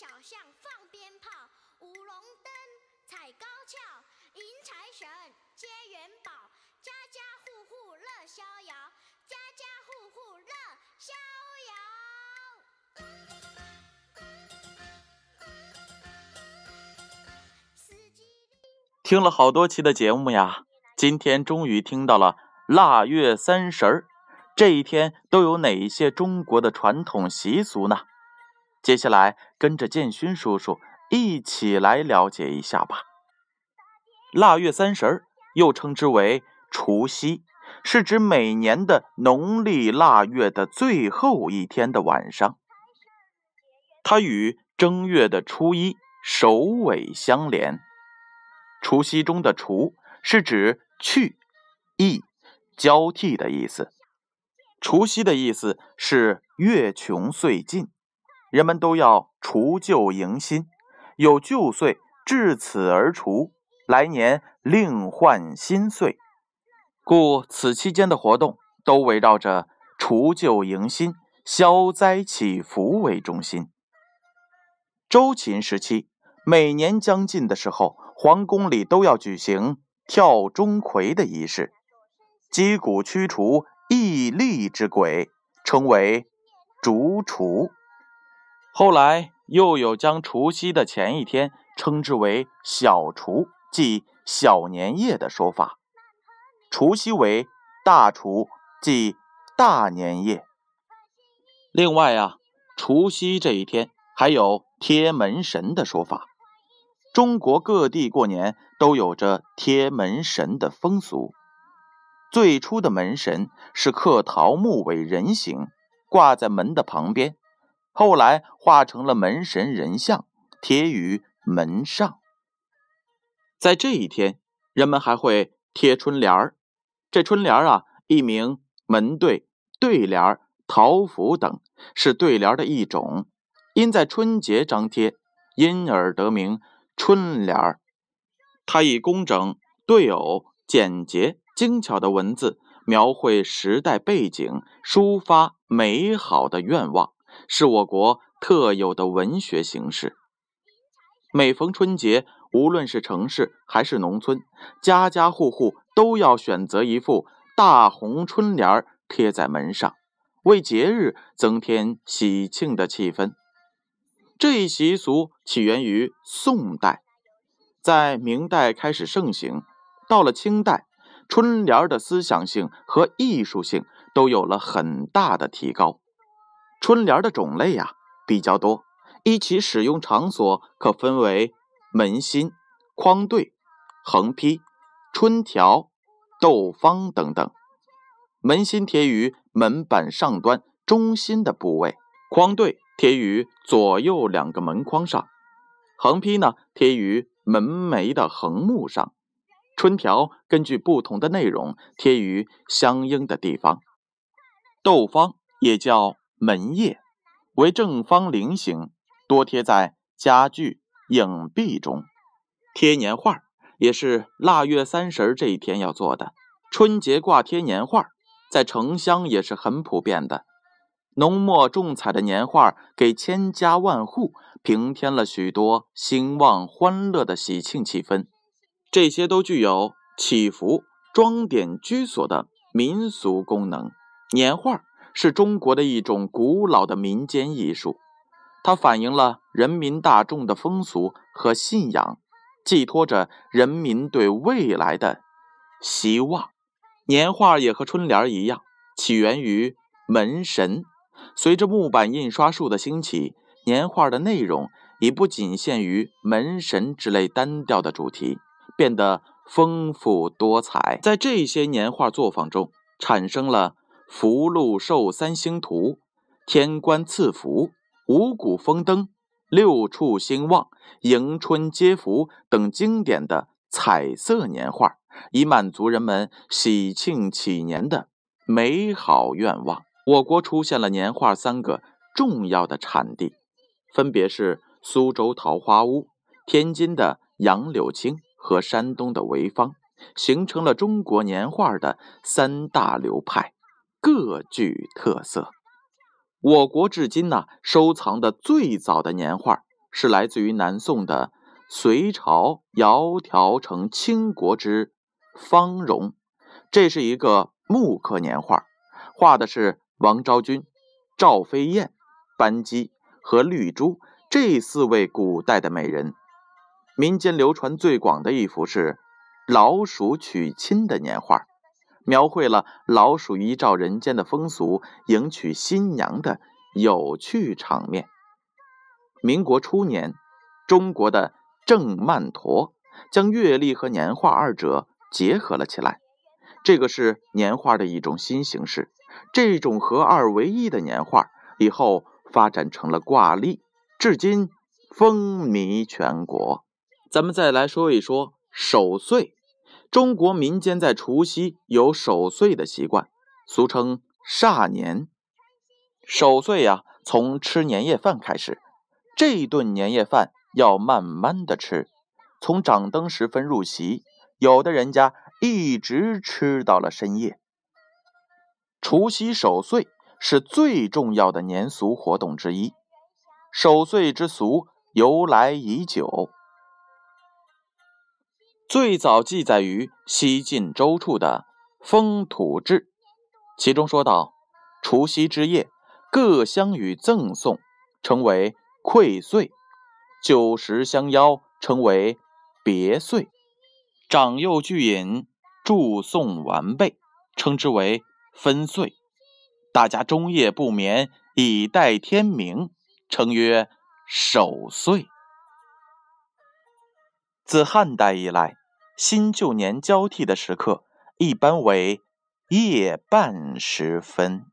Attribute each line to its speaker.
Speaker 1: 小巷放鞭炮，舞龙灯，踩高跷，迎财神，接元宝，家家户户乐逍遥，家家户户乐逍遥。
Speaker 2: 听了好多期的节目呀，今天终于听到了腊月三十儿这一天都有哪一些中国的传统习俗呢？接下来跟着建勋叔叔一起来了解一下吧。腊月三十又称之为除夕，是指每年的农历腊月的最后一天的晚上。它与正月的初一首尾相连。除夕中的“除”是指去、易、交替的意思。除夕的意思是月穷岁尽。人们都要除旧迎新，有旧岁至此而除，来年另换新岁，故此期间的活动都围绕着除旧迎新、消灾祈福为中心。周秦时期，每年将近的时候，皇宫里都要举行跳钟馗的仪式，击鼓驱除异力之鬼，称为逐除。后来又有将除夕的前一天称之为小除，即小年夜的说法。除夕为大除，即大年夜。另外啊，除夕这一天还有贴门神的说法。中国各地过年都有着贴门神的风俗。最初的门神是刻桃木为人形，挂在门的旁边。后来画成了门神人像，贴于门上。在这一天，人们还会贴春联儿。这春联儿啊，一名门对、对联儿、桃符等，是对联的一种。因在春节张贴，因而得名春联儿。它以工整、对偶、简洁、精巧的文字，描绘时代背景，抒发美好的愿望。是我国特有的文学形式。每逢春节，无论是城市还是农村，家家户户都要选择一副大红春联贴在门上，为节日增添喜庆的气氛。这一习俗起源于宋代，在明代开始盛行。到了清代，春联的思想性和艺术性都有了很大的提高。春联的种类呀比较多，依其使用场所可分为门心、框对、横批、春条、斗方等等。门心贴于门板上端中心的部位，框对贴于左右两个门框上，横批呢贴于门楣的横木上，春条根据不同的内容贴于相应的地方。斗方也叫。门叶为正方菱形，多贴在家具、影壁中。贴年画也是腊月三十这一天要做的。春节挂贴年画，在城乡也是很普遍的。浓墨重彩的年画，给千家万户平添了许多兴旺欢乐的喜庆气氛。这些都具有祈福、装点居所的民俗功能。年画。是中国的一种古老的民间艺术，它反映了人民大众的风俗和信仰，寄托着人民对未来的希望。年画也和春联一样，起源于门神。随着木板印刷术的兴起，年画的内容已不仅限于门神之类单调的主题，变得丰富多彩。在这些年画作坊中，产生了。福禄寿三星图、天官赐福、五谷丰登、六畜兴旺、迎春接福等经典的彩色年画，以满足人们喜庆祈年的美好愿望。我国出现了年画三个重要的产地，分别是苏州桃花坞、天津的杨柳青和山东的潍坊，形成了中国年画的三大流派。各具特色。我国至今呢收藏的最早的年画是来自于南宋的隋朝窈窕成倾国之芳容，这是一个木刻年画，画的是王昭君、赵飞燕、班姬和绿珠这四位古代的美人。民间流传最广的一幅是老鼠娶亲的年画。描绘了老鼠依照人间的风俗迎娶新娘的有趣场面。民国初年，中国的郑曼陀将月历和年画二者结合了起来，这个是年画的一种新形式。这种合二为一的年画以后发展成了挂历，至今风靡全国。咱们再来说一说守岁。中国民间在除夕有守岁的习惯，俗称煞年。守岁呀，从吃年夜饭开始。这顿年夜饭要慢慢的吃，从掌灯时分入席，有的人家一直吃到了深夜。除夕守岁是最重要的年俗活动之一。守岁之俗由来已久。最早记载于西晋周处的《封土志》，其中说道：“除夕之夜，各乡与赠送，称为馈岁；酒食相邀，称为别岁；长幼聚饮，祝颂完备，称之为分岁；大家终夜不眠，以待天明，称曰守岁。”自汉代以来。新旧年交替的时刻，一般为夜半时分。